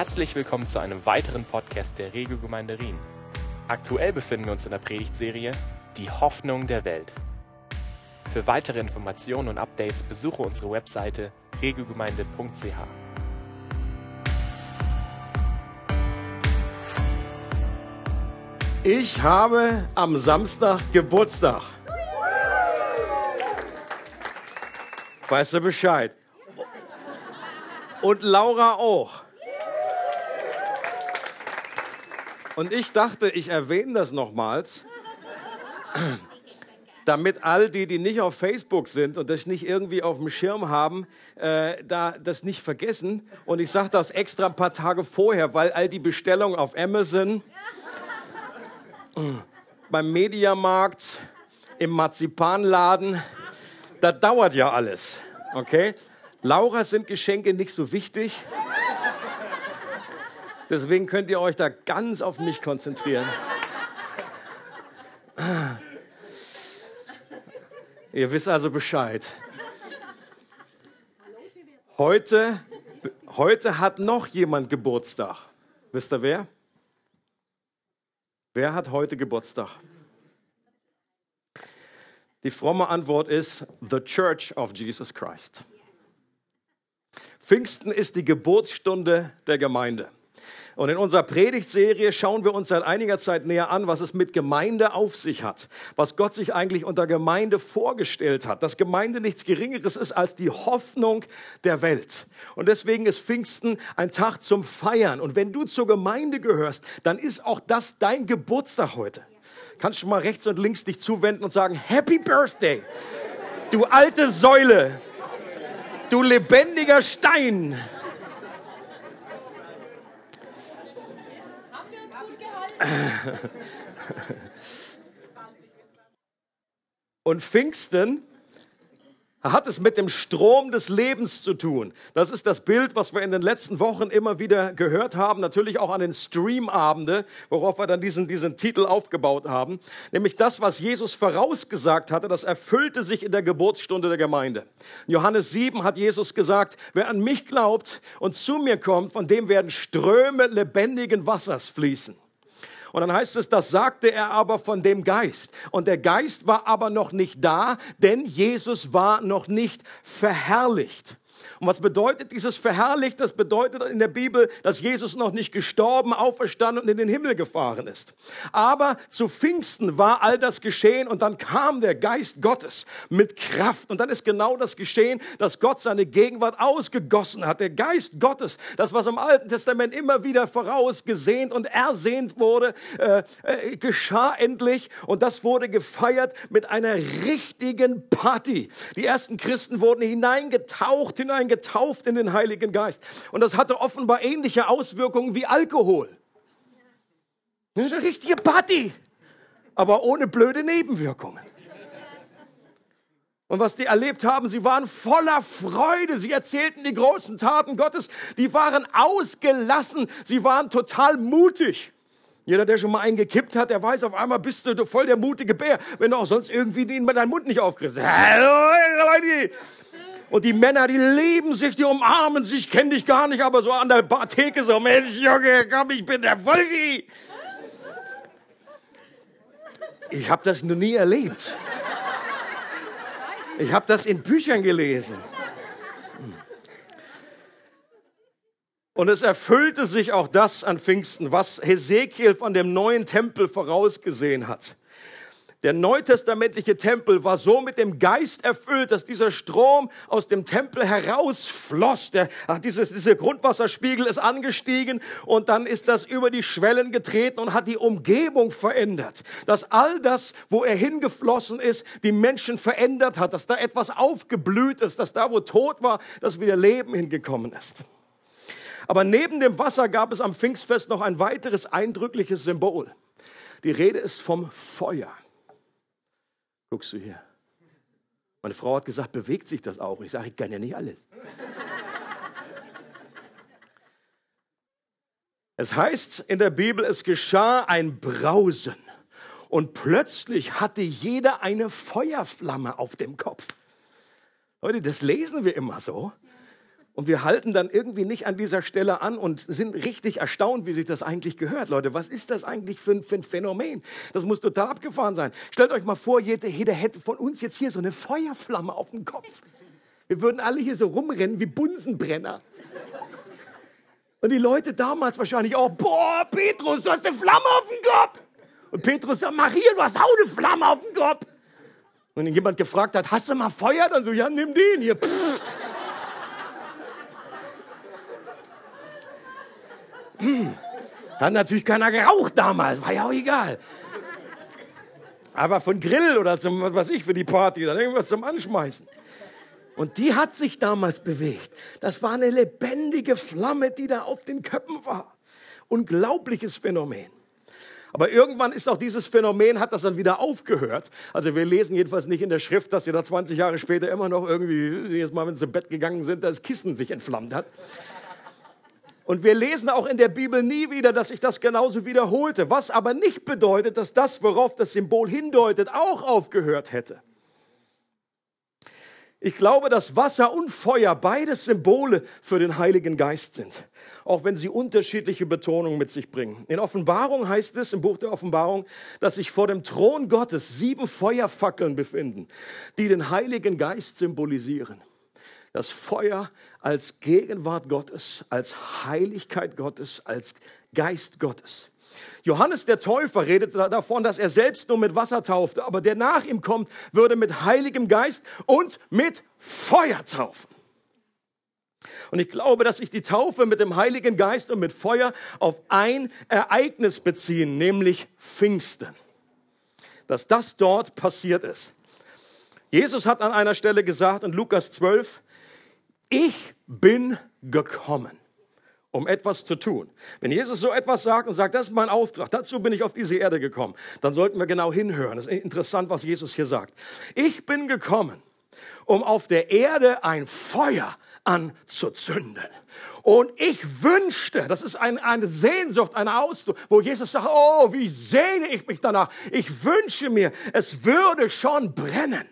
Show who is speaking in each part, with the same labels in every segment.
Speaker 1: Herzlich willkommen zu einem weiteren Podcast der Regelgemeinde Rien. Aktuell befinden wir uns in der Predigtserie Die Hoffnung der Welt. Für weitere Informationen und Updates besuche unsere Webseite regelgemeinde.ch.
Speaker 2: Ich habe am Samstag Geburtstag. Weißt du Bescheid? Und Laura auch. Und ich dachte, ich erwähne das nochmals, damit all die, die nicht auf Facebook sind und das nicht irgendwie auf dem Schirm haben, äh, da das nicht vergessen. Und ich sage das extra ein paar Tage vorher, weil all die Bestellungen auf Amazon, beim Mediamarkt, im Marzipanladen, das dauert ja alles. Okay? Laura sind Geschenke nicht so wichtig. Deswegen könnt ihr euch da ganz auf mich konzentrieren. Ihr wisst also Bescheid. Heute, heute hat noch jemand Geburtstag. Wisst ihr wer? Wer hat heute Geburtstag? Die fromme Antwort ist The Church of Jesus Christ. Pfingsten ist die Geburtsstunde der Gemeinde. Und in unserer Predigtserie schauen wir uns seit einiger Zeit näher an, was es mit Gemeinde auf sich hat, was Gott sich eigentlich unter Gemeinde vorgestellt hat, dass Gemeinde nichts Geringeres ist als die Hoffnung der Welt. Und deswegen ist Pfingsten ein Tag zum Feiern. Und wenn du zur Gemeinde gehörst, dann ist auch das dein Geburtstag heute. Kannst du mal rechts und links dich zuwenden und sagen, Happy Birthday, du alte Säule, du lebendiger Stein. Und Pfingsten hat es mit dem Strom des Lebens zu tun. Das ist das Bild, was wir in den letzten Wochen immer wieder gehört haben, natürlich auch an den Streamabende, worauf wir dann diesen, diesen Titel aufgebaut haben. Nämlich das, was Jesus vorausgesagt hatte, das erfüllte sich in der Geburtsstunde der Gemeinde. In Johannes 7 hat Jesus gesagt, wer an mich glaubt und zu mir kommt, von dem werden Ströme lebendigen Wassers fließen. Und dann heißt es, das sagte er aber von dem Geist. Und der Geist war aber noch nicht da, denn Jesus war noch nicht verherrlicht. Und was bedeutet dieses verherrlicht? Das bedeutet in der Bibel, dass Jesus noch nicht gestorben, auferstanden und in den Himmel gefahren ist. Aber zu Pfingsten war all das geschehen und dann kam der Geist Gottes mit Kraft. Und dann ist genau das geschehen, dass Gott seine Gegenwart ausgegossen hat. Der Geist Gottes, das was im Alten Testament immer wieder vorausgesehnt und ersehnt wurde, äh, äh, geschah endlich und das wurde gefeiert mit einer richtigen Party. Die ersten Christen wurden hineingetaucht, hineingetaucht getauft in den Heiligen Geist. Und das hatte offenbar ähnliche Auswirkungen wie Alkohol. Das ist eine richtige Party, aber ohne blöde Nebenwirkungen. Und was die erlebt haben, sie waren voller Freude. Sie erzählten die großen Taten Gottes. Die waren ausgelassen. Sie waren total mutig. Jeder, der schon mal einen gekippt hat, der weiß, auf einmal bist du voll der mutige Bär, wenn du auch sonst irgendwie deinem Mund nicht aufkriegst. Hallo, Leute! Und die Männer, die lieben sich, die umarmen sich, ich kenne dich gar nicht, aber so an der Theke so, Mensch, Junge, komm, ich bin der Volki. Ich habe das noch nie erlebt. Ich habe das in Büchern gelesen. Und es erfüllte sich auch das an Pfingsten, was Hesekiel von dem neuen Tempel vorausgesehen hat. Der neutestamentliche Tempel war so mit dem Geist erfüllt, dass dieser Strom aus dem Tempel herausfloss. Der, ach, dieses, dieser Grundwasserspiegel ist angestiegen und dann ist das über die Schwellen getreten und hat die Umgebung verändert. Dass all das, wo er hingeflossen ist, die Menschen verändert hat, dass da etwas aufgeblüht ist, dass da, wo Tod war, dass wieder Leben hingekommen ist. Aber neben dem Wasser gab es am Pfingstfest noch ein weiteres eindrückliches Symbol. Die Rede ist vom Feuer. Guckst du hier. Meine Frau hat gesagt, bewegt sich das auch? ich sage, ich kann ja nicht alles. Es heißt in der Bibel, es geschah ein Brausen und plötzlich hatte jeder eine Feuerflamme auf dem Kopf. Leute, das lesen wir immer so. Und wir halten dann irgendwie nicht an dieser Stelle an und sind richtig erstaunt, wie sich das eigentlich gehört. Leute, was ist das eigentlich für ein, für ein Phänomen? Das muss total abgefahren sein. Stellt euch mal vor, jeder, jeder hätte von uns jetzt hier so eine Feuerflamme auf dem Kopf. Wir würden alle hier so rumrennen wie Bunsenbrenner. Und die Leute damals wahrscheinlich auch, boah, Petrus, du hast eine Flamme auf dem Kopf. Und Petrus sagt, Maria, du hast auch eine Flamme auf dem Kopf. Und wenn jemand gefragt hat, hast du mal Feuer? Dann so, ja, nimm den hier. Pff. Hat natürlich keiner geraucht damals, war ja auch egal. Aber von Grill oder zum, was weiß ich, für die Party, dann irgendwas zum Anschmeißen. Und die hat sich damals bewegt. Das war eine lebendige Flamme, die da auf den Köppen war. Unglaubliches Phänomen. Aber irgendwann ist auch dieses Phänomen, hat das dann wieder aufgehört. Also wir lesen jedenfalls nicht in der Schrift, dass sie da 20 Jahre später immer noch irgendwie, jedes Mal, wenn sie zu Bett gegangen sind, das Kissen sich entflammt hat. Und wir lesen auch in der Bibel nie wieder, dass sich das genauso wiederholte. Was aber nicht bedeutet, dass das, worauf das Symbol hindeutet, auch aufgehört hätte. Ich glaube, dass Wasser und Feuer beides Symbole für den Heiligen Geist sind, auch wenn sie unterschiedliche Betonungen mit sich bringen. In Offenbarung heißt es, im Buch der Offenbarung, dass sich vor dem Thron Gottes sieben Feuerfackeln befinden, die den Heiligen Geist symbolisieren. Das Feuer als Gegenwart Gottes, als Heiligkeit Gottes, als Geist Gottes. Johannes der Täufer redet davon, dass er selbst nur mit Wasser taufte, aber der nach ihm kommt, würde mit Heiligem Geist und mit Feuer taufen. Und ich glaube, dass sich die Taufe mit dem Heiligen Geist und mit Feuer auf ein Ereignis beziehen, nämlich Pfingsten. Dass das dort passiert ist. Jesus hat an einer Stelle gesagt in Lukas 12, ich bin gekommen um etwas zu tun. Wenn Jesus so etwas sagt und sagt, das ist mein Auftrag, dazu bin ich auf diese Erde gekommen, dann sollten wir genau hinhören. Das ist interessant, was Jesus hier sagt. Ich bin gekommen, um auf der Erde ein Feuer anzuzünden. Und ich wünschte, das ist ein, eine Sehnsucht, eine Ausdruck, wo Jesus sagt, oh, wie sehne ich mich danach. Ich wünsche mir, es würde schon brennen.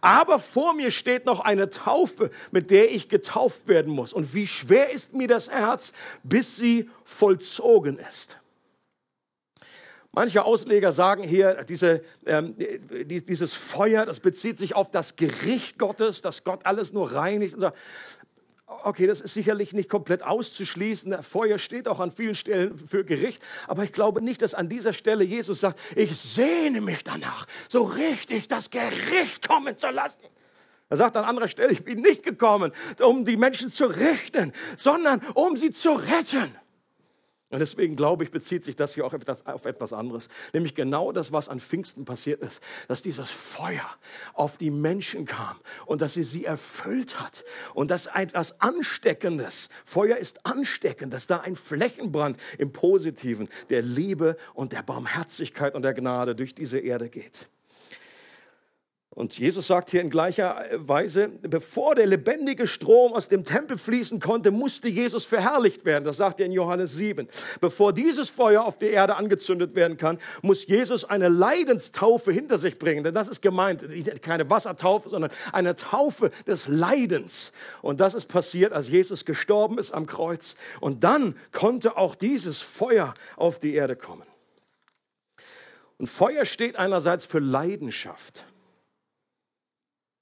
Speaker 2: Aber vor mir steht noch eine Taufe, mit der ich getauft werden muss. Und wie schwer ist mir das Herz, bis sie vollzogen ist. Manche Ausleger sagen hier, diese, ähm, dieses Feuer, das bezieht sich auf das Gericht Gottes, dass Gott alles nur reinigt. Und so okay, das ist sicherlich nicht komplett auszuschließen. Feuer steht auch an vielen Stellen für Gericht. Aber ich glaube nicht, dass an dieser Stelle Jesus sagt, ich sehne mich danach, so richtig das Gericht kommen zu lassen. Er sagt an anderer Stelle, ich bin nicht gekommen, um die Menschen zu richten, sondern um sie zu retten. Und deswegen glaube ich, bezieht sich das hier auch auf etwas anderes. Nämlich genau das, was an Pfingsten passiert ist. Dass dieses Feuer auf die Menschen kam und dass sie sie erfüllt hat. Und dass etwas Ansteckendes, Feuer ist ansteckend, dass da ein Flächenbrand im Positiven der Liebe und der Barmherzigkeit und der Gnade durch diese Erde geht. Und Jesus sagt hier in gleicher Weise, bevor der lebendige Strom aus dem Tempel fließen konnte, musste Jesus verherrlicht werden. Das sagt er in Johannes 7. Bevor dieses Feuer auf der Erde angezündet werden kann, muss Jesus eine Leidenstaufe hinter sich bringen. Denn das ist gemeint, keine Wassertaufe, sondern eine Taufe des Leidens. Und das ist passiert, als Jesus gestorben ist am Kreuz. Und dann konnte auch dieses Feuer auf die Erde kommen. Und Feuer steht einerseits für Leidenschaft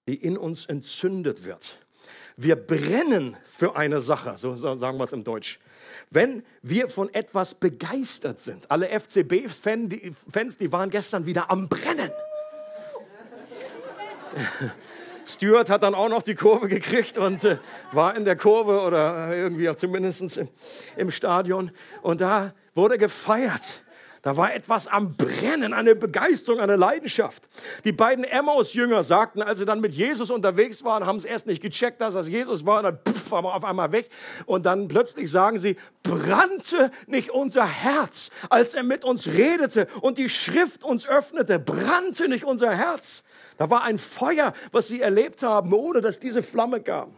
Speaker 2: die in uns entzündet wird. Wir brennen für eine Sache, so sagen wir es im Deutsch. Wenn wir von etwas begeistert sind. Alle FCB-Fans, die waren gestern wieder am Brennen. Stuart hat dann auch noch die Kurve gekriegt und äh, war in der Kurve oder irgendwie auch zumindest im, im Stadion. Und da wurde gefeiert. Da war etwas am Brennen, eine Begeisterung, eine Leidenschaft. Die beiden Emmaus-Jünger sagten, als sie dann mit Jesus unterwegs waren, haben es erst nicht gecheckt, dass das Jesus war, und dann pff, war man auf einmal weg. Und dann plötzlich sagen sie, brannte nicht unser Herz, als er mit uns redete und die Schrift uns öffnete, brannte nicht unser Herz. Da war ein Feuer, was sie erlebt haben, ohne dass diese Flamme kam.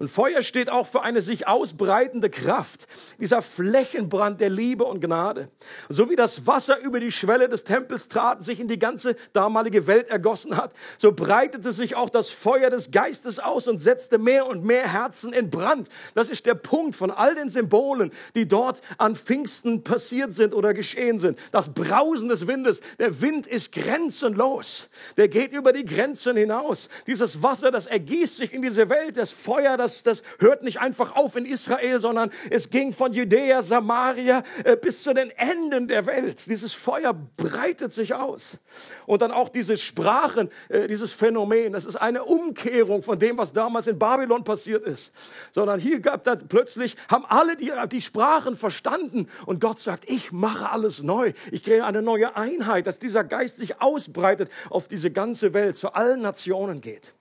Speaker 2: Und Feuer steht auch für eine sich ausbreitende Kraft, dieser Flächenbrand der Liebe und Gnade. So wie das Wasser über die Schwelle des Tempels trat, sich in die ganze damalige Welt ergossen hat, so breitete sich auch das Feuer des Geistes aus und setzte mehr und mehr Herzen in Brand. Das ist der Punkt von all den Symbolen, die dort an Pfingsten passiert sind oder geschehen sind. Das Brausen des Windes. Der Wind ist grenzenlos. Der geht über die Grenzen hinaus. Dieses Wasser, das ergießt sich in diese Welt. Das Feuer, das das, das hört nicht einfach auf in Israel, sondern es ging von Judäa, Samaria äh, bis zu den Enden der Welt. Dieses Feuer breitet sich aus. Und dann auch diese Sprachen, äh, dieses Phänomen, das ist eine Umkehrung von dem, was damals in Babylon passiert ist. Sondern hier gab da plötzlich, haben alle die, die Sprachen verstanden und Gott sagt, ich mache alles neu. Ich kriege eine neue Einheit, dass dieser Geist sich ausbreitet auf diese ganze Welt, zu allen Nationen geht.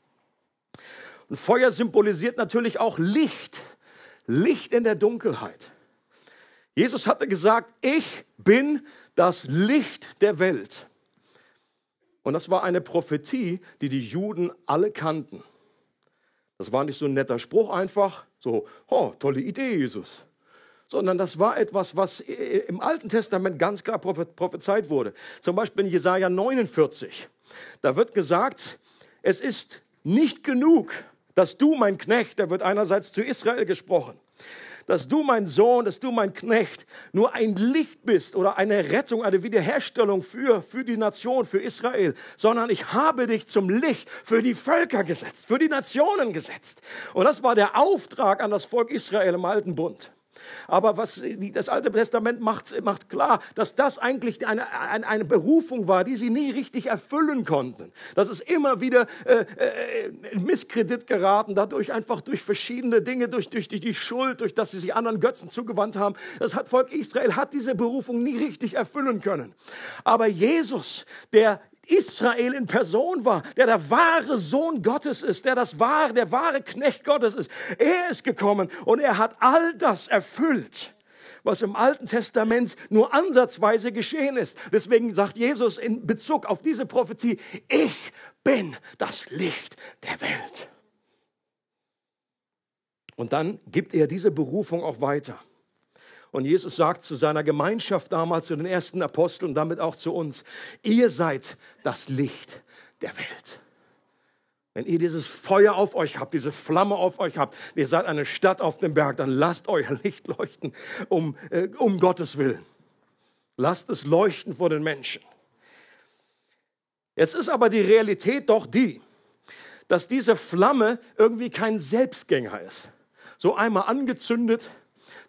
Speaker 2: Und Feuer symbolisiert natürlich auch Licht. Licht in der Dunkelheit. Jesus hatte gesagt, ich bin das Licht der Welt. Und das war eine Prophetie, die die Juden alle kannten. Das war nicht so ein netter Spruch einfach, so, oh, tolle Idee, Jesus. Sondern das war etwas, was im Alten Testament ganz klar prophezeit wurde. Zum Beispiel in Jesaja 49. Da wird gesagt, es ist nicht genug, dass du, mein Knecht, da wird einerseits zu Israel gesprochen, dass du, mein Sohn, dass du, mein Knecht, nur ein Licht bist oder eine Rettung, eine Wiederherstellung für, für die Nation, für Israel, sondern ich habe dich zum Licht für die Völker gesetzt, für die Nationen gesetzt. Und das war der Auftrag an das Volk Israel im Alten Bund. Aber was das Alte Testament macht, macht klar, dass das eigentlich eine, eine, eine, Berufung war, die sie nie richtig erfüllen konnten. Das ist immer wieder äh, äh, in Misskredit geraten, dadurch einfach durch verschiedene Dinge, durch, durch die, die Schuld, durch dass sie sich anderen Götzen zugewandt haben. Das hat Volk Israel hat diese Berufung nie richtig erfüllen können. Aber Jesus, der Israel in Person war, der der wahre Sohn Gottes ist, der das wahre, der wahre Knecht Gottes ist. Er ist gekommen und er hat all das erfüllt was im Alten Testament nur ansatzweise geschehen ist. Deswegen sagt Jesus in Bezug auf diese Prophetie, ich bin das Licht der Welt. Und dann gibt er diese Berufung auch weiter. Und Jesus sagt zu seiner Gemeinschaft damals, zu den ersten Aposteln und damit auch zu uns, ihr seid das Licht der Welt. Wenn ihr dieses Feuer auf euch habt, diese Flamme auf euch habt, ihr seid eine Stadt auf dem Berg, dann lasst euer Licht leuchten um, äh, um Gottes Willen. Lasst es leuchten vor den Menschen. Jetzt ist aber die Realität doch die, dass diese Flamme irgendwie kein Selbstgänger ist. So einmal angezündet,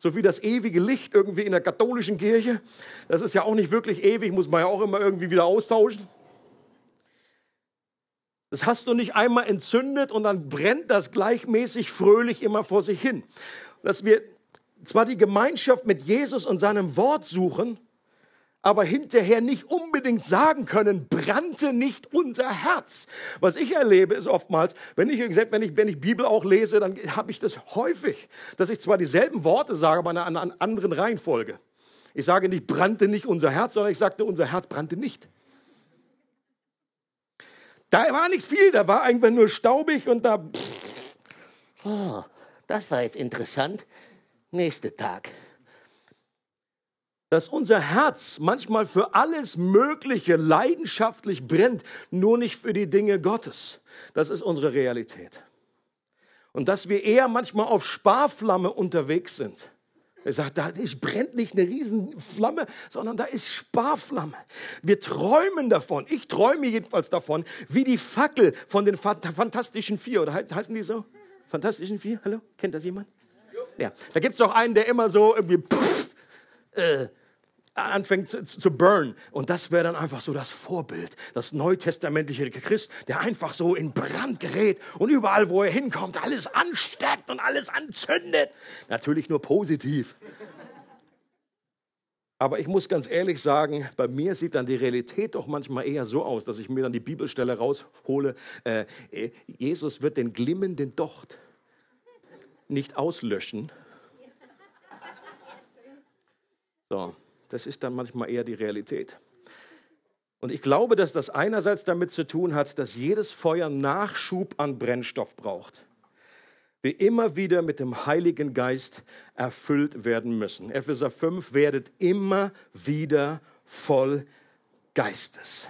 Speaker 2: so wie das ewige Licht irgendwie in der katholischen Kirche. Das ist ja auch nicht wirklich ewig, muss man ja auch immer irgendwie wieder austauschen. Das hast du nicht einmal entzündet und dann brennt das gleichmäßig fröhlich immer vor sich hin. Dass wir zwar die Gemeinschaft mit Jesus und seinem Wort suchen, aber hinterher nicht unbedingt sagen können, brannte nicht unser Herz. Was ich erlebe, ist oftmals, wenn ich, wenn ich, wenn ich Bibel auch lese, dann habe ich das häufig, dass ich zwar dieselben Worte sage, aber in einer anderen Reihenfolge. Ich sage nicht, brannte nicht unser Herz, sondern ich sagte, unser Herz brannte nicht. Da war nichts viel, da war einfach nur staubig und da.
Speaker 3: Oh, das war jetzt interessant. Nächster Tag
Speaker 2: dass unser Herz manchmal für alles Mögliche leidenschaftlich brennt, nur nicht für die Dinge Gottes. Das ist unsere Realität. Und dass wir eher manchmal auf Sparflamme unterwegs sind. Er sagt, da brennt nicht eine Riesenflamme, sondern da ist Sparflamme. Wir träumen davon. Ich träume jedenfalls davon, wie die Fackel von den Fantastischen Vier. Oder heißen die so? Fantastischen Vier? Hallo? Kennt das jemand? Ja. Da gibt es doch einen, der immer so irgendwie pff, äh, anfängt zu, zu burn. Und das wäre dann einfach so das Vorbild, das neutestamentliche Christ, der einfach so in Brand gerät und überall, wo er hinkommt, alles ansteckt und alles anzündet. Natürlich nur positiv. Aber ich muss ganz ehrlich sagen, bei mir sieht dann die Realität doch manchmal eher so aus, dass ich mir dann die Bibelstelle raushole. Äh, äh Jesus wird den glimmenden Docht nicht auslöschen. So, das ist dann manchmal eher die Realität. Und ich glaube, dass das einerseits damit zu tun hat, dass jedes Feuer Nachschub an Brennstoff braucht. wir immer wieder mit dem Heiligen Geist erfüllt werden müssen. Epheser 5 werdet immer wieder voll Geistes.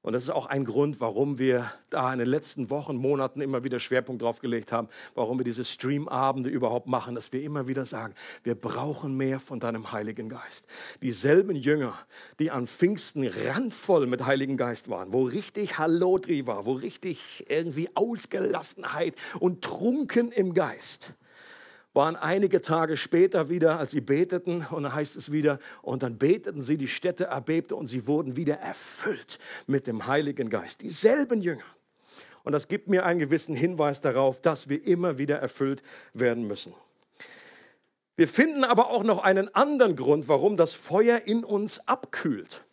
Speaker 2: Und das ist auch ein Grund, warum wir da in den letzten Wochen, Monaten immer wieder Schwerpunkt drauf gelegt haben, warum wir diese Streamabende überhaupt machen, dass wir immer wieder sagen, wir brauchen mehr von deinem Heiligen Geist. Dieselben Jünger, die an Pfingsten randvoll mit Heiligen Geist waren, wo richtig Hallodri war, wo richtig irgendwie Ausgelassenheit und trunken im Geist waren einige Tage später wieder, als sie beteten, und dann heißt es wieder, und dann beteten sie, die Städte erbebte und sie wurden wieder erfüllt mit dem Heiligen Geist. Dieselben Jünger. Und das gibt mir einen gewissen Hinweis darauf, dass wir immer wieder erfüllt werden müssen. Wir finden aber auch noch einen anderen Grund, warum das Feuer in uns abkühlt.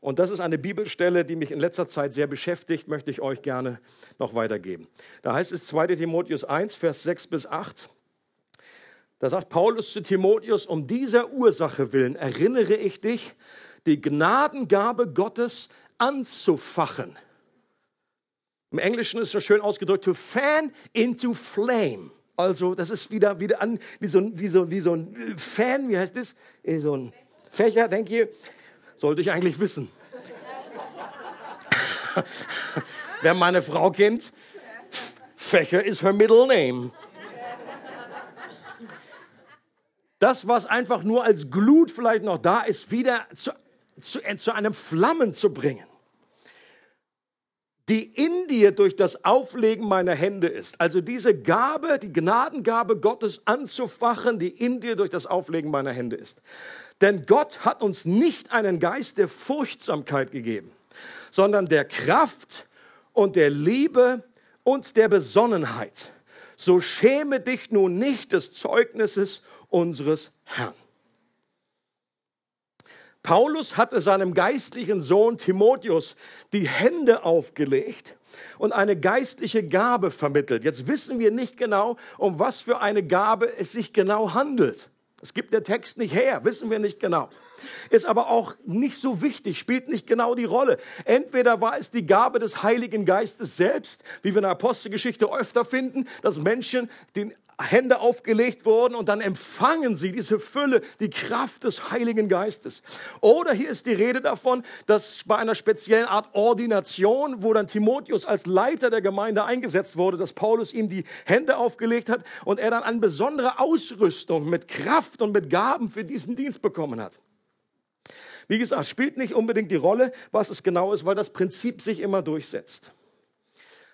Speaker 2: Und das ist eine Bibelstelle, die mich in letzter Zeit sehr beschäftigt, möchte ich euch gerne noch weitergeben. Da heißt es 2 Timotheus 1, Vers 6 bis 8. Da sagt Paulus zu Timotheus, um dieser Ursache willen erinnere ich dich, die Gnadengabe Gottes anzufachen. Im Englischen ist das schön ausgedrückt, to fan into flame. Also das ist wieder, wieder an, wie so, wie, so, wie so ein Fan, wie heißt das? So ein Fächer, denke ich. Sollte ich eigentlich wissen. Wer meine Frau kennt, Fächer ist her middle name. Das, was einfach nur als Glut vielleicht noch da ist, wieder zu, zu, äh, zu einem Flammen zu bringen die in dir durch das Auflegen meiner Hände ist. Also diese Gabe, die Gnadengabe Gottes anzufachen, die in dir durch das Auflegen meiner Hände ist. Denn Gott hat uns nicht einen Geist der Furchtsamkeit gegeben, sondern der Kraft und der Liebe und der Besonnenheit. So schäme dich nun nicht des Zeugnisses unseres Herrn. Paulus hatte seinem geistlichen Sohn Timotheus die Hände aufgelegt und eine geistliche Gabe vermittelt. Jetzt wissen wir nicht genau, um was für eine Gabe es sich genau handelt. Es gibt der Text nicht her, wissen wir nicht genau. Ist aber auch nicht so wichtig, spielt nicht genau die Rolle. Entweder war es die Gabe des Heiligen Geistes selbst, wie wir in der Apostelgeschichte öfter finden, dass Menschen den Hände aufgelegt wurden und dann empfangen sie diese Fülle, die Kraft des Heiligen Geistes. Oder hier ist die Rede davon, dass bei einer speziellen Art Ordination, wo dann Timotheus als Leiter der Gemeinde eingesetzt wurde, dass Paulus ihm die Hände aufgelegt hat und er dann eine besondere Ausrüstung mit Kraft und mit Gaben für diesen Dienst bekommen hat. Wie gesagt, spielt nicht unbedingt die Rolle, was es genau ist, weil das Prinzip sich immer durchsetzt.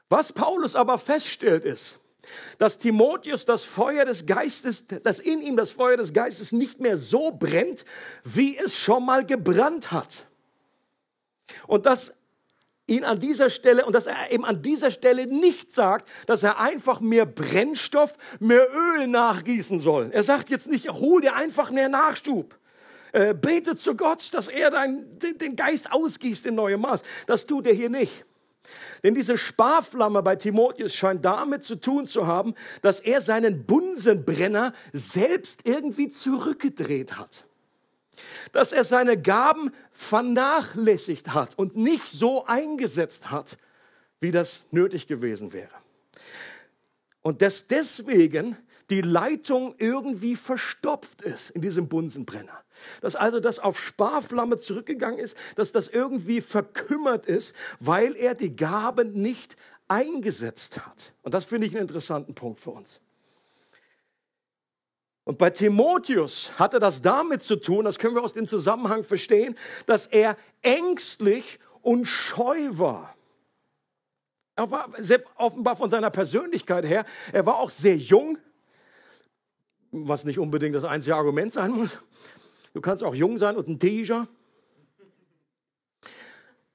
Speaker 2: Was Paulus aber feststellt ist, dass Timotheus das Feuer des Geistes, dass in ihm das Feuer des Geistes nicht mehr so brennt, wie es schon mal gebrannt hat. Und dass ihn an dieser Stelle und dass er eben an dieser Stelle nicht sagt, dass er einfach mehr Brennstoff, mehr Öl nachgießen soll. Er sagt jetzt nicht, hol dir einfach mehr Nachschub. Äh, bete zu Gott, dass er dein, den, den Geist ausgießt in neuem Maß. Das tut er hier nicht. Denn diese Sparflamme bei Timotheus scheint damit zu tun zu haben, dass er seinen Bunsenbrenner selbst irgendwie zurückgedreht hat. Dass er seine Gaben vernachlässigt hat und nicht so eingesetzt hat, wie das nötig gewesen wäre. Und dass deswegen die Leitung irgendwie verstopft ist in diesem Bunsenbrenner. Dass also das auf Sparflamme zurückgegangen ist, dass das irgendwie verkümmert ist, weil er die Gaben nicht eingesetzt hat. Und das finde ich einen interessanten Punkt für uns. Und bei Timotheus hatte das damit zu tun, das können wir aus dem Zusammenhang verstehen, dass er ängstlich und scheu war. Er war offenbar von seiner Persönlichkeit her, er war auch sehr jung, was nicht unbedingt das einzige Argument sein muss. Du kannst auch jung sein und ein Teenager.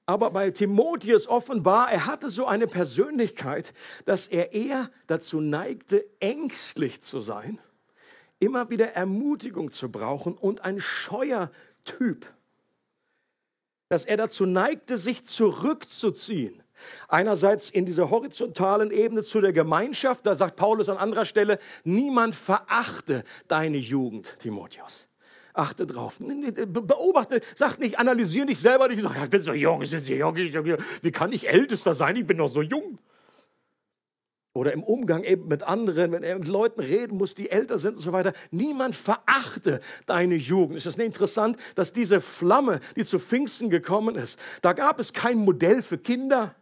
Speaker 2: Aber bei Timotheus offenbar, er hatte so eine Persönlichkeit, dass er eher dazu neigte, ängstlich zu sein, immer wieder Ermutigung zu brauchen und ein scheuer Typ. Dass er dazu neigte, sich zurückzuziehen Einerseits in dieser horizontalen Ebene zu der Gemeinschaft, da sagt Paulus an anderer Stelle, niemand verachte deine Jugend, Timotheus. Achte drauf. Beobachte, sag nicht, analysiere nicht selber nicht, sag, ich bin so jung, ich bin so jung, wie kann ich ältester sein? Ich bin noch so jung. oder im Umgang eben mit anderen, wenn er mit Leuten reden muss, die älter sind und so weiter. Niemand verachte deine Jugend. Ist das nicht interessant, dass diese Flamme, die zu Pfingsten gekommen ist, da gab es kein Modell für Kinder.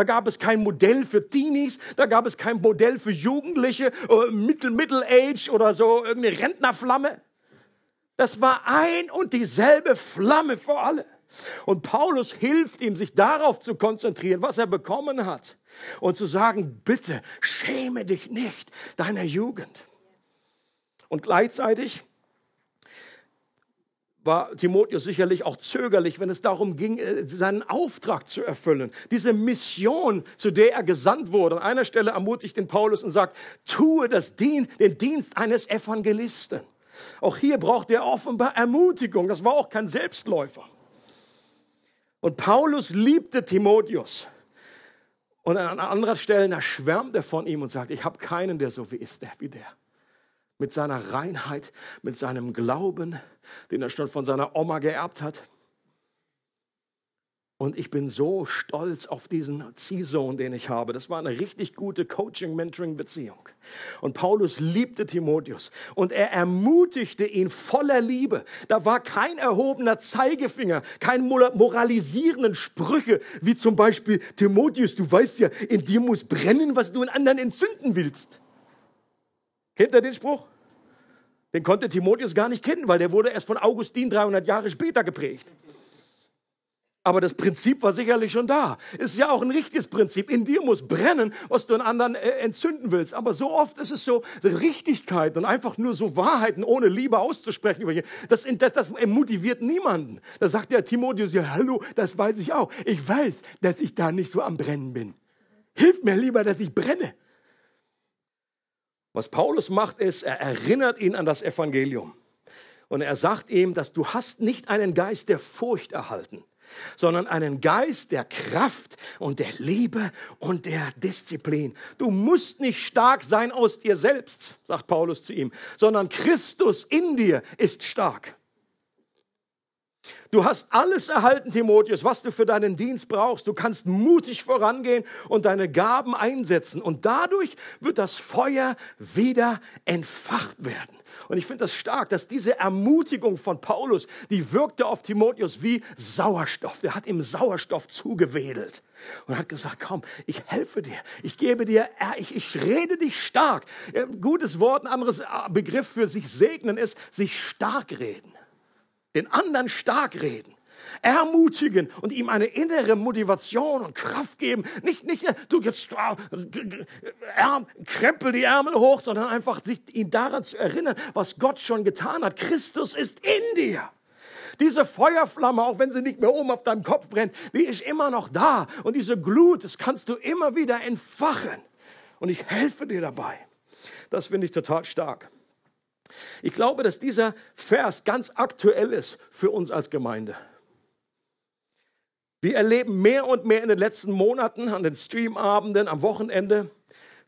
Speaker 2: Da gab es kein Modell für Teenies, da gab es kein Modell für Jugendliche, äh, Middle, Middle Age oder so, irgendeine Rentnerflamme. Das war ein und dieselbe Flamme für alle. Und Paulus hilft ihm, sich darauf zu konzentrieren, was er bekommen hat. Und zu sagen, bitte schäme dich nicht deiner Jugend. Und gleichzeitig war Timotheus sicherlich auch zögerlich, wenn es darum ging, äh, seinen Auftrag zu erfüllen. Diese Mission, zu der er gesandt wurde. An einer Stelle ermutigt den Paulus und sagt, tue das Dien, den Dienst eines Evangelisten. Auch hier braucht er offenbar Ermutigung. Das war auch kein Selbstläufer. Und Paulus liebte Timotheus. Und an anderen Stellen, da schwärmt er von ihm und sagt, ich habe keinen, der so wie ist, der, wie der. Mit seiner Reinheit, mit seinem Glauben, den er schon von seiner Oma geerbt hat. Und ich bin so stolz auf diesen Ziehsohn, den ich habe. Das war eine richtig gute Coaching-Mentoring-Beziehung. Und Paulus liebte Timotheus und er ermutigte ihn voller Liebe. Da war kein erhobener Zeigefinger, kein moralisierenden Sprüche, wie zum Beispiel Timotheus, du weißt ja, in dir muss brennen, was du in anderen entzünden willst. Kennt ihr den Spruch? Den konnte Timotheus gar nicht kennen, weil der wurde erst von Augustin 300 Jahre später geprägt. Aber das Prinzip war sicherlich schon da. Ist ja auch ein richtiges Prinzip. In dir muss brennen, was du in anderen äh, entzünden willst. Aber so oft ist es so, Richtigkeit und einfach nur so Wahrheiten ohne Liebe auszusprechen über das, das, das motiviert niemanden. Da sagt der Timotheus, ja, hallo, das weiß ich auch. Ich weiß, dass ich da nicht so am Brennen bin. Hilf mir lieber, dass ich brenne. Was Paulus macht, ist, er erinnert ihn an das Evangelium. Und er sagt ihm, dass du hast nicht einen Geist der Furcht erhalten sondern einen Geist der Kraft und der Liebe und der Disziplin. Du musst nicht stark sein aus dir selbst, sagt Paulus zu ihm, sondern Christus in dir ist stark. Du hast alles erhalten, Timotheus, was du für deinen Dienst brauchst. Du kannst mutig vorangehen und deine Gaben einsetzen. Und dadurch wird das Feuer wieder entfacht werden. Und ich finde das stark, dass diese Ermutigung von Paulus, die wirkte auf Timotheus wie Sauerstoff. Der hat ihm Sauerstoff zugewedelt und hat gesagt, komm, ich helfe dir, ich gebe dir, ich, ich rede dich stark. Ein gutes Wort, ein anderes Begriff für sich segnen ist, sich stark reden den anderen stark reden, ermutigen und ihm eine innere Motivation und Kraft geben. Nicht, nicht, du jetzt äh, krempel die Ärmel hoch, sondern einfach sich ihn daran zu erinnern, was Gott schon getan hat. Christus ist in dir. Diese Feuerflamme, auch wenn sie nicht mehr oben auf deinem Kopf brennt, die ist immer noch da. Und diese Glut, das kannst du immer wieder entfachen. Und ich helfe dir dabei. Das finde ich total stark. Ich glaube, dass dieser Vers ganz aktuell ist für uns als Gemeinde. Wir erleben mehr und mehr in den letzten Monaten, an den Streamabenden, am Wochenende,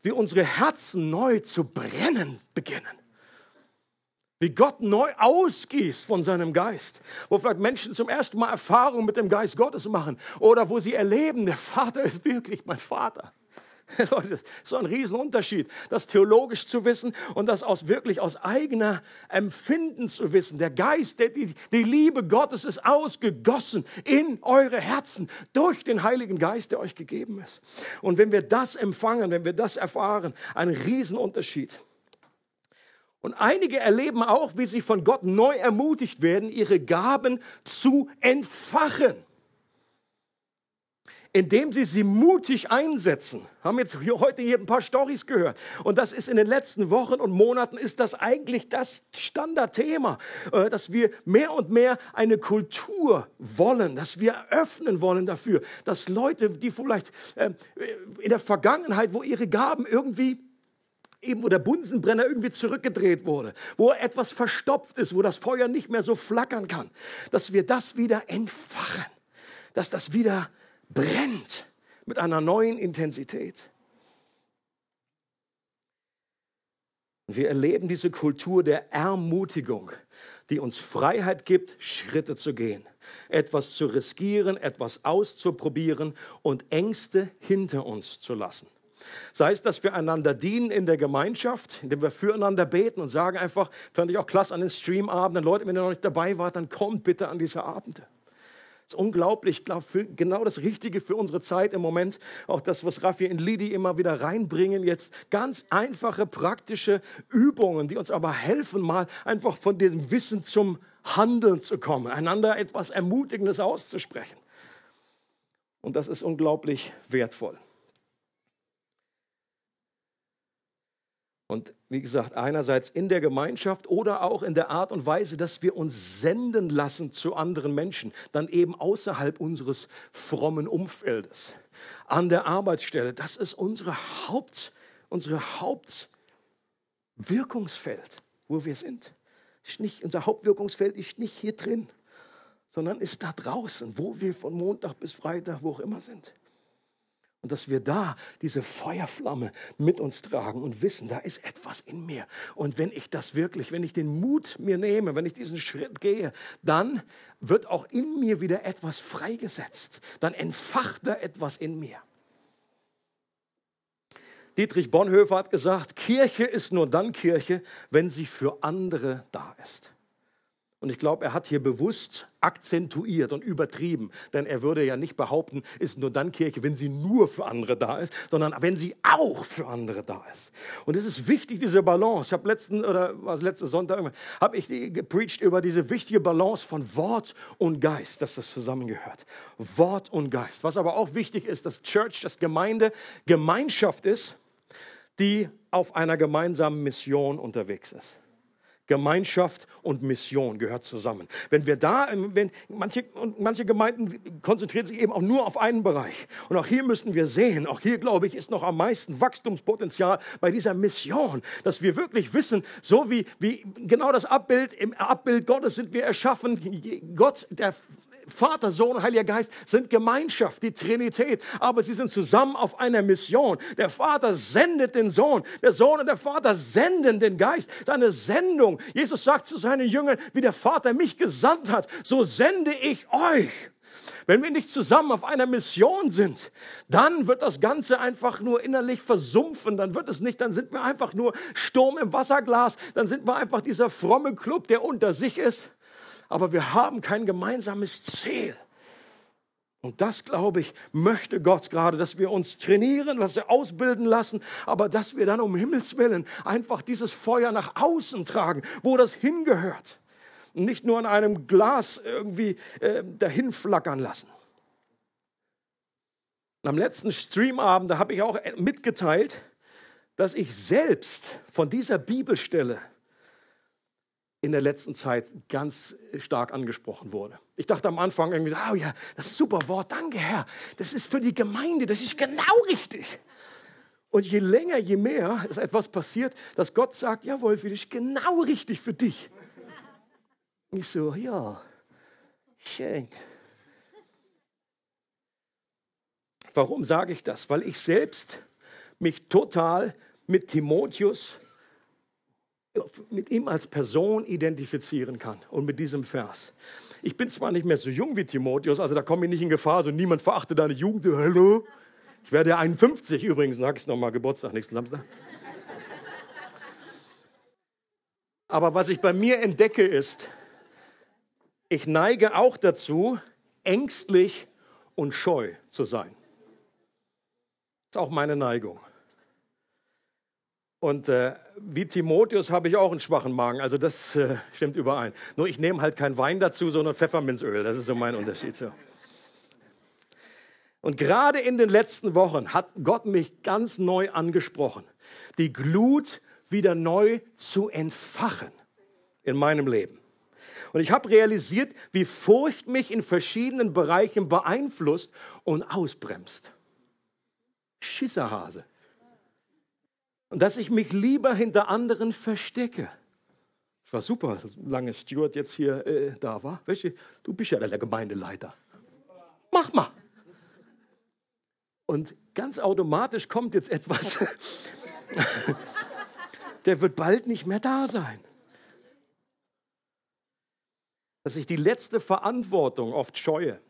Speaker 2: wie unsere Herzen neu zu brennen beginnen. Wie Gott neu ausgießt von seinem Geist. Wo vielleicht Menschen zum ersten Mal Erfahrung mit dem Geist Gottes machen. Oder wo sie erleben, der Vater ist wirklich mein Vater. Leute, so ein Riesenunterschied, das theologisch zu wissen und das aus wirklich aus eigener Empfinden zu wissen. Der Geist, der, die, die Liebe Gottes ist ausgegossen in eure Herzen durch den Heiligen Geist, der euch gegeben ist. Und wenn wir das empfangen, wenn wir das erfahren, ein Riesenunterschied. Und einige erleben auch, wie sie von Gott neu ermutigt werden, ihre Gaben zu entfachen indem sie sie mutig einsetzen. Haben jetzt hier, heute hier ein paar Stories gehört. Und das ist in den letzten Wochen und Monaten ist das eigentlich das Standardthema, äh, dass wir mehr und mehr eine Kultur wollen, dass wir öffnen wollen dafür, dass Leute, die vielleicht äh, in der Vergangenheit, wo ihre Gaben irgendwie eben wo der Bunsenbrenner irgendwie zurückgedreht wurde, wo etwas verstopft ist, wo das Feuer nicht mehr so flackern kann, dass wir das wieder entfachen, dass das wieder brennt mit einer neuen Intensität. wir erleben diese Kultur der Ermutigung, die uns Freiheit gibt, Schritte zu gehen, etwas zu riskieren, etwas auszuprobieren und Ängste hinter uns zu lassen. Sei es, dass wir einander dienen in der Gemeinschaft, indem wir füreinander beten und sagen einfach, fand ich auch klasse an den Streamabenden, Leute, wenn ihr noch nicht dabei wart, dann kommt bitte an diese Abende. Das ist unglaublich, ich glaube, genau das Richtige für unsere Zeit im Moment. Auch das, was Raffi und Lidi immer wieder reinbringen, jetzt ganz einfache, praktische Übungen, die uns aber helfen, mal einfach von diesem Wissen zum Handeln zu kommen, einander etwas Ermutigendes auszusprechen. Und das ist unglaublich wertvoll. Und wie gesagt, einerseits in der Gemeinschaft oder auch in der Art und Weise, dass wir uns senden lassen zu anderen Menschen, dann eben außerhalb unseres frommen Umfeldes, an der Arbeitsstelle. Das ist unsere Haupt, unsere Hauptwirkungsfeld, wo wir sind. Nicht, unser Hauptwirkungsfeld ist nicht hier drin, sondern ist da draußen, wo wir von Montag bis Freitag, wo auch immer sind. Und dass wir da diese Feuerflamme mit uns tragen und wissen, da ist etwas in mir. Und wenn ich das wirklich, wenn ich den Mut mir nehme, wenn ich diesen Schritt gehe, dann wird auch in mir wieder etwas freigesetzt. Dann entfacht da etwas in mir. Dietrich Bonhoeffer hat gesagt, Kirche ist nur dann Kirche, wenn sie für andere da ist. Und ich glaube, er hat hier bewusst akzentuiert und übertrieben, denn er würde ja nicht behaupten, ist nur dann Kirche, wenn sie nur für andere da ist, sondern wenn sie auch für andere da ist. Und es ist wichtig, diese Balance. Ich habe letzten oder was letzte Sonntag habe ich gepreacht über diese wichtige Balance von Wort und Geist, dass das zusammengehört. Wort und Geist. Was aber auch wichtig ist, dass Church, dass Gemeinde Gemeinschaft ist, die auf einer gemeinsamen Mission unterwegs ist. Gemeinschaft und Mission gehört zusammen. Wenn wir da, wenn manche, manche Gemeinden konzentrieren sich eben auch nur auf einen Bereich. Und auch hier müssen wir sehen, auch hier glaube ich, ist noch am meisten Wachstumspotenzial bei dieser Mission, dass wir wirklich wissen, so wie, wie genau das Abbild, im Abbild Gottes sind wir erschaffen. Gott, der Vater, Sohn, Heiliger Geist sind Gemeinschaft, die Trinität, aber sie sind zusammen auf einer Mission. Der Vater sendet den Sohn, der Sohn und der Vater senden den Geist, seine Sendung. Jesus sagt zu seinen Jüngern, wie der Vater mich gesandt hat, so sende ich euch. Wenn wir nicht zusammen auf einer Mission sind, dann wird das Ganze einfach nur innerlich versumpfen. Dann wird es nicht, dann sind wir einfach nur Sturm im Wasserglas. Dann sind wir einfach dieser fromme Club, der unter sich ist aber wir haben kein gemeinsames Ziel. Und das, glaube ich, möchte Gott gerade, dass wir uns trainieren, dass wir ausbilden lassen, aber dass wir dann um Himmels Willen einfach dieses Feuer nach außen tragen, wo das hingehört. Und nicht nur in einem Glas irgendwie äh, dahin flackern lassen. Und am letzten Streamabend, da habe ich auch mitgeteilt, dass ich selbst von dieser Bibelstelle in der letzten Zeit ganz stark angesprochen wurde. Ich dachte am Anfang irgendwie, oh ja, das ist ein super Wort, danke Herr. Das ist für die Gemeinde, das ist genau richtig. Und je länger, je mehr ist etwas passiert, dass Gott sagt, jawohl, für dich genau richtig für dich. Ich so, ja, schön. Warum sage ich das? Weil ich selbst mich total mit Timotheus mit ihm als Person identifizieren kann und mit diesem Vers. Ich bin zwar nicht mehr so jung wie Timotheus, also da komme ich nicht in Gefahr, so niemand verachte deine Jugend. Hallo? Ich werde 51 übrigens, sage ich es nochmal, Geburtstag nächsten Samstag. Aber was ich bei mir entdecke ist, ich neige auch dazu, ängstlich und scheu zu sein. Das ist auch meine Neigung. Und äh, wie Timotheus habe ich auch einen schwachen Magen, also das äh, stimmt überein. Nur ich nehme halt kein Wein dazu, sondern Pfefferminzöl, das ist so mein Unterschied. So. Und gerade in den letzten Wochen hat Gott mich ganz neu angesprochen, die Glut wieder neu zu entfachen in meinem Leben. Und ich habe realisiert, wie Furcht mich in verschiedenen Bereichen beeinflusst und ausbremst. Schisserhase. Und dass ich mich lieber hinter anderen verstecke. Es war super, solange Stuart jetzt hier äh, da war. Weißt du, du bist ja der Gemeindeleiter. Mach mal. Und ganz automatisch kommt jetzt etwas. der wird bald nicht mehr da sein. Dass ich die letzte Verantwortung oft scheue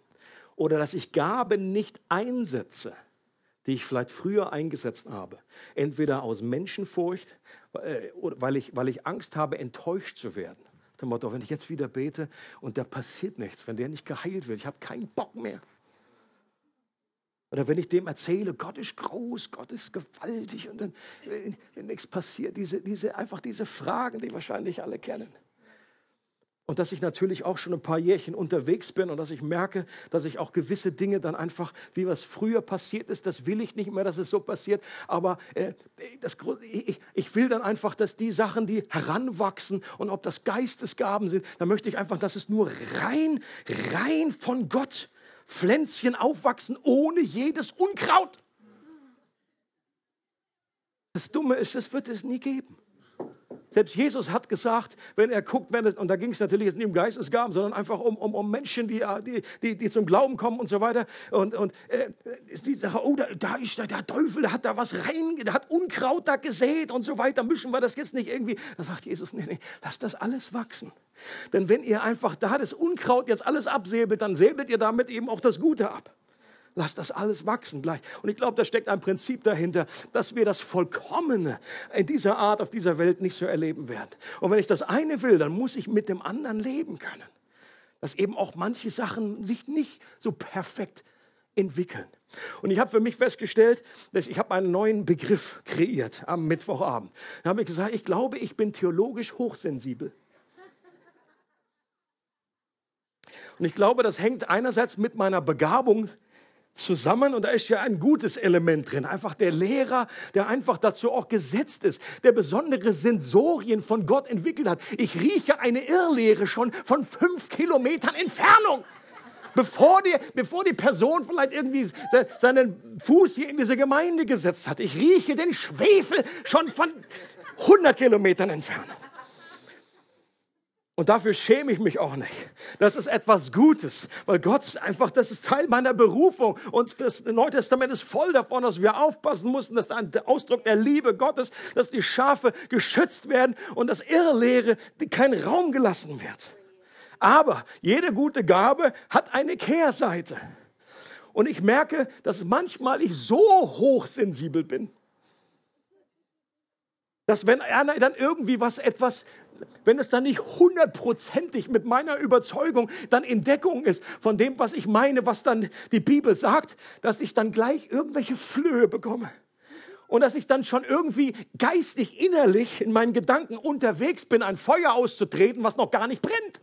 Speaker 2: oder dass ich Gaben nicht einsetze die ich vielleicht früher eingesetzt habe. Entweder aus Menschenfurcht, äh, weil ich, weil ich Angst habe, enttäuscht zu werden. Dem Motto, wenn ich jetzt wieder bete und da passiert nichts, wenn der nicht geheilt wird, ich habe keinen Bock mehr. Oder wenn ich dem erzähle, Gott ist groß, Gott ist gewaltig und dann, wenn, wenn nichts passiert, diese, diese, einfach diese Fragen, die wahrscheinlich alle kennen. Und dass ich natürlich auch schon ein paar Jährchen unterwegs bin und dass ich merke, dass ich auch gewisse Dinge dann einfach, wie was früher passiert ist, das will ich nicht mehr, dass es so passiert. Aber äh, das, ich, ich will dann einfach, dass die Sachen, die heranwachsen und ob das Geistesgaben sind, dann möchte ich einfach, dass es nur rein, rein von Gott Pflänzchen aufwachsen ohne jedes Unkraut. Das Dumme ist, das wird es nie geben. Selbst Jesus hat gesagt, wenn er guckt, wenn es, und da ging es natürlich jetzt nicht um Geistesgaben, sondern einfach um, um, um Menschen, die, die, die, die zum Glauben kommen und so weiter. Und, und äh, ist die Sache, oh, da, da ist der, der Teufel, der hat da was rein, der hat Unkraut da gesät und so weiter. Mischen wir das jetzt nicht irgendwie. Da sagt Jesus, nee, nee, lass das alles wachsen. Denn wenn ihr einfach da das Unkraut jetzt alles absäbelt, dann säbelt ihr damit eben auch das Gute ab. Lass das alles wachsen gleich. Und ich glaube, da steckt ein Prinzip dahinter, dass wir das Vollkommene in dieser Art auf dieser Welt nicht so erleben werden. Und wenn ich das eine will, dann muss ich mit dem anderen leben können. Dass eben auch manche Sachen sich nicht so perfekt entwickeln. Und ich habe für mich festgestellt, dass ich habe einen neuen Begriff kreiert am Mittwochabend. Da habe ich gesagt, ich glaube, ich bin theologisch hochsensibel. Und ich glaube, das hängt einerseits mit meiner Begabung zusammen und da ist ja ein gutes Element drin. Einfach der Lehrer, der einfach dazu auch gesetzt ist, der besondere Sensorien von Gott entwickelt hat. Ich rieche eine Irrlehre schon von fünf Kilometern Entfernung. Bevor die, bevor die Person vielleicht irgendwie seinen Fuß hier in diese Gemeinde gesetzt hat. Ich rieche den Schwefel schon von 100 Kilometern Entfernung. Und dafür schäme ich mich auch nicht. Das ist etwas Gutes, weil Gott einfach, das ist Teil meiner Berufung. Und das Neue Testament ist voll davon, dass wir aufpassen müssen, dass ein Ausdruck der Liebe Gottes, dass die Schafe geschützt werden und dass Irrlehre kein Raum gelassen wird. Aber jede gute Gabe hat eine Kehrseite. Und ich merke, dass manchmal ich so hochsensibel bin, dass wenn einer dann irgendwie was etwas wenn es dann nicht hundertprozentig mit meiner Überzeugung dann in Deckung ist von dem, was ich meine, was dann die Bibel sagt, dass ich dann gleich irgendwelche Flöhe bekomme. Und dass ich dann schon irgendwie geistig, innerlich in meinen Gedanken unterwegs bin, ein Feuer auszutreten, was noch gar nicht brennt.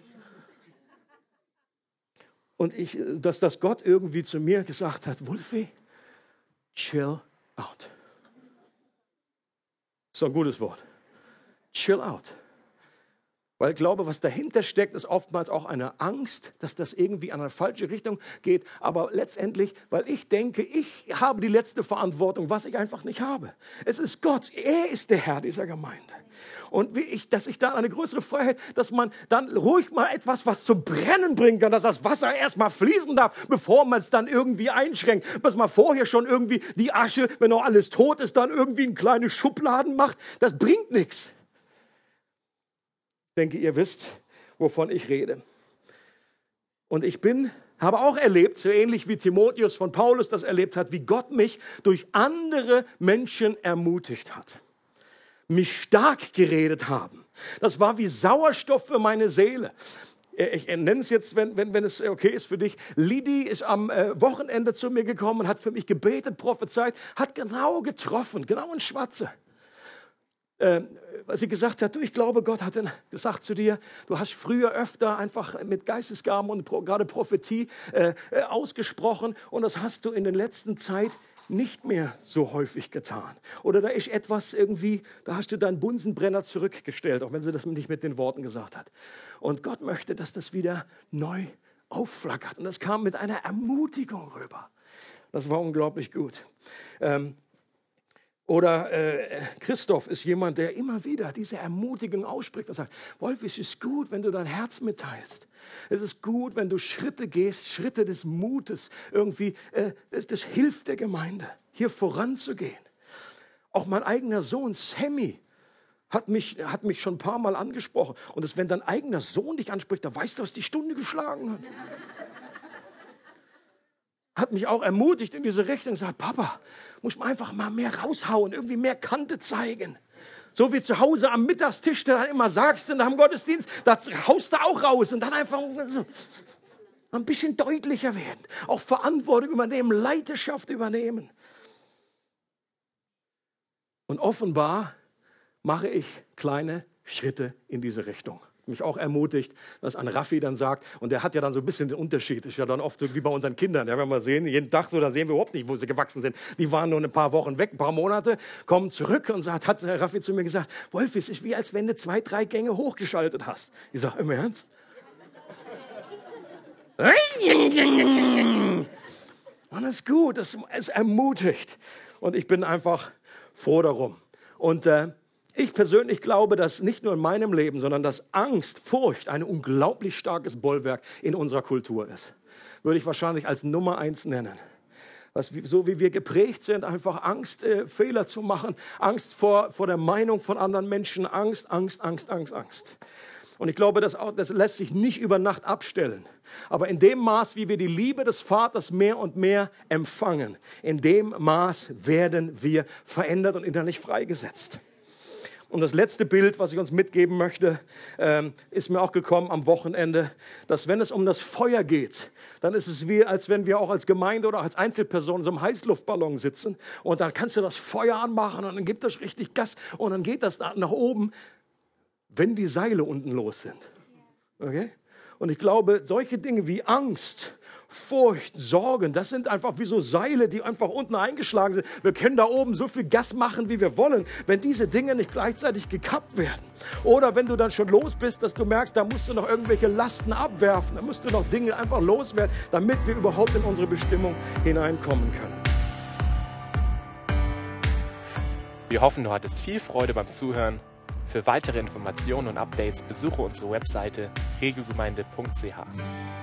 Speaker 2: Und ich, dass das Gott irgendwie zu mir gesagt hat, Wolfi, chill out. So ein gutes Wort. Chill out. Weil ich glaube, was dahinter steckt, ist oftmals auch eine Angst, dass das irgendwie in eine falsche Richtung geht. Aber letztendlich, weil ich denke, ich habe die letzte Verantwortung, was ich einfach nicht habe. Es ist Gott. Er ist der Herr dieser Gemeinde. Und ich, dass ich da eine größere Freiheit, dass man dann ruhig mal etwas, was zum Brennen bringen kann, dass das Wasser erstmal fließen darf, bevor man es dann irgendwie einschränkt. Dass man vorher schon irgendwie die Asche, wenn noch alles tot ist, dann irgendwie in kleine Schubladen macht. Das bringt nichts denke, ihr wisst, wovon ich rede. Und ich bin, habe auch erlebt, so ähnlich wie Timotheus von Paulus das erlebt hat, wie Gott mich durch andere Menschen ermutigt hat, mich stark geredet haben. Das war wie Sauerstoff für meine Seele ich nenne es jetzt, wenn, wenn, wenn es okay ist für dich. Lidi ist am äh, Wochenende zu mir gekommen, hat für mich gebetet, prophezeit, hat genau getroffen, genau in Schwarze äh, sie gesagt hat, du, ich glaube, Gott hat gesagt zu dir, du hast früher öfter einfach mit Geistesgaben und pro, gerade Prophetie äh, äh, ausgesprochen und das hast du in der letzten Zeit nicht mehr so häufig getan. Oder da ist etwas irgendwie, da hast du deinen Bunsenbrenner zurückgestellt, auch wenn sie das nicht mit den Worten gesagt hat. Und Gott möchte, dass das wieder neu aufflackert. Und das kam mit einer Ermutigung rüber. Das war unglaublich gut. Ähm, oder äh, Christoph ist jemand, der immer wieder diese Ermutigung ausspricht und sagt, Wolf, es ist gut, wenn du dein Herz mitteilst. Es ist gut, wenn du Schritte gehst, Schritte des Mutes. Irgendwie, äh, das, das hilft der Gemeinde, hier voranzugehen. Auch mein eigener Sohn, Sammy, hat mich, hat mich schon ein paar Mal angesprochen. Und das, wenn dein eigener Sohn dich anspricht, da weißt du, was die Stunde geschlagen hat. Hat mich auch ermutigt in diese Richtung. Sagt, Papa, muss man einfach mal mehr raushauen, irgendwie mehr Kante zeigen. So wie zu Hause am Mittagstisch, der dann immer sagst in einem Gottesdienst, da haust du auch raus und dann einfach so ein bisschen deutlicher werden. Auch Verantwortung übernehmen, Leiterschaft übernehmen. Und offenbar mache ich kleine Schritte in diese Richtung mich auch ermutigt, was an Raffi dann sagt. Und der hat ja dann so ein bisschen den Unterschied. Ist ja dann oft so wie bei unseren Kindern. Ja, wenn wir sehen, jeden Tag so, da sehen wir überhaupt nicht, wo sie gewachsen sind. Die waren nur ein paar Wochen weg, ein paar Monate, kommen zurück und sagt, hat Raffi zu mir gesagt, Wolf, es ist wie als wenn du zwei, drei Gänge hochgeschaltet hast. Ich sage, im Ernst? Und ist gut, das ist ermutigt. Und ich bin einfach froh darum. Und äh, ich persönlich glaube, dass nicht nur in meinem Leben, sondern dass Angst, Furcht ein unglaublich starkes Bollwerk in unserer Kultur ist. Würde ich wahrscheinlich als Nummer eins nennen. Was, so wie wir geprägt sind, einfach Angst, äh, Fehler zu machen, Angst vor, vor der Meinung von anderen Menschen, Angst, Angst, Angst, Angst, Angst. Und ich glaube, das, auch, das lässt sich nicht über Nacht abstellen. Aber in dem Maß, wie wir die Liebe des Vaters mehr und mehr empfangen, in dem Maß werden wir verändert und innerlich freigesetzt. Und das letzte Bild, was ich uns mitgeben möchte, ähm, ist mir auch gekommen am Wochenende, dass wenn es um das Feuer geht, dann ist es wie, als wenn wir auch als Gemeinde oder als Einzelperson in so einem Heißluftballon sitzen und dann kannst du das Feuer anmachen und dann gibt das richtig Gas und dann geht das nach oben, wenn die Seile unten los sind. Okay? Und ich glaube, solche Dinge wie Angst, Furcht, Sorgen, das sind einfach wie so Seile, die einfach unten eingeschlagen sind. Wir können da oben so viel Gas machen, wie wir wollen, wenn diese Dinge nicht gleichzeitig gekappt werden. Oder wenn du dann schon los bist, dass du merkst, da musst du noch irgendwelche Lasten abwerfen, da musst du noch Dinge einfach loswerden, damit wir überhaupt in unsere Bestimmung hineinkommen können.
Speaker 1: Wir hoffen, du hattest viel Freude beim Zuhören. Für weitere Informationen und Updates besuche unsere Webseite regelgemeinde.ch.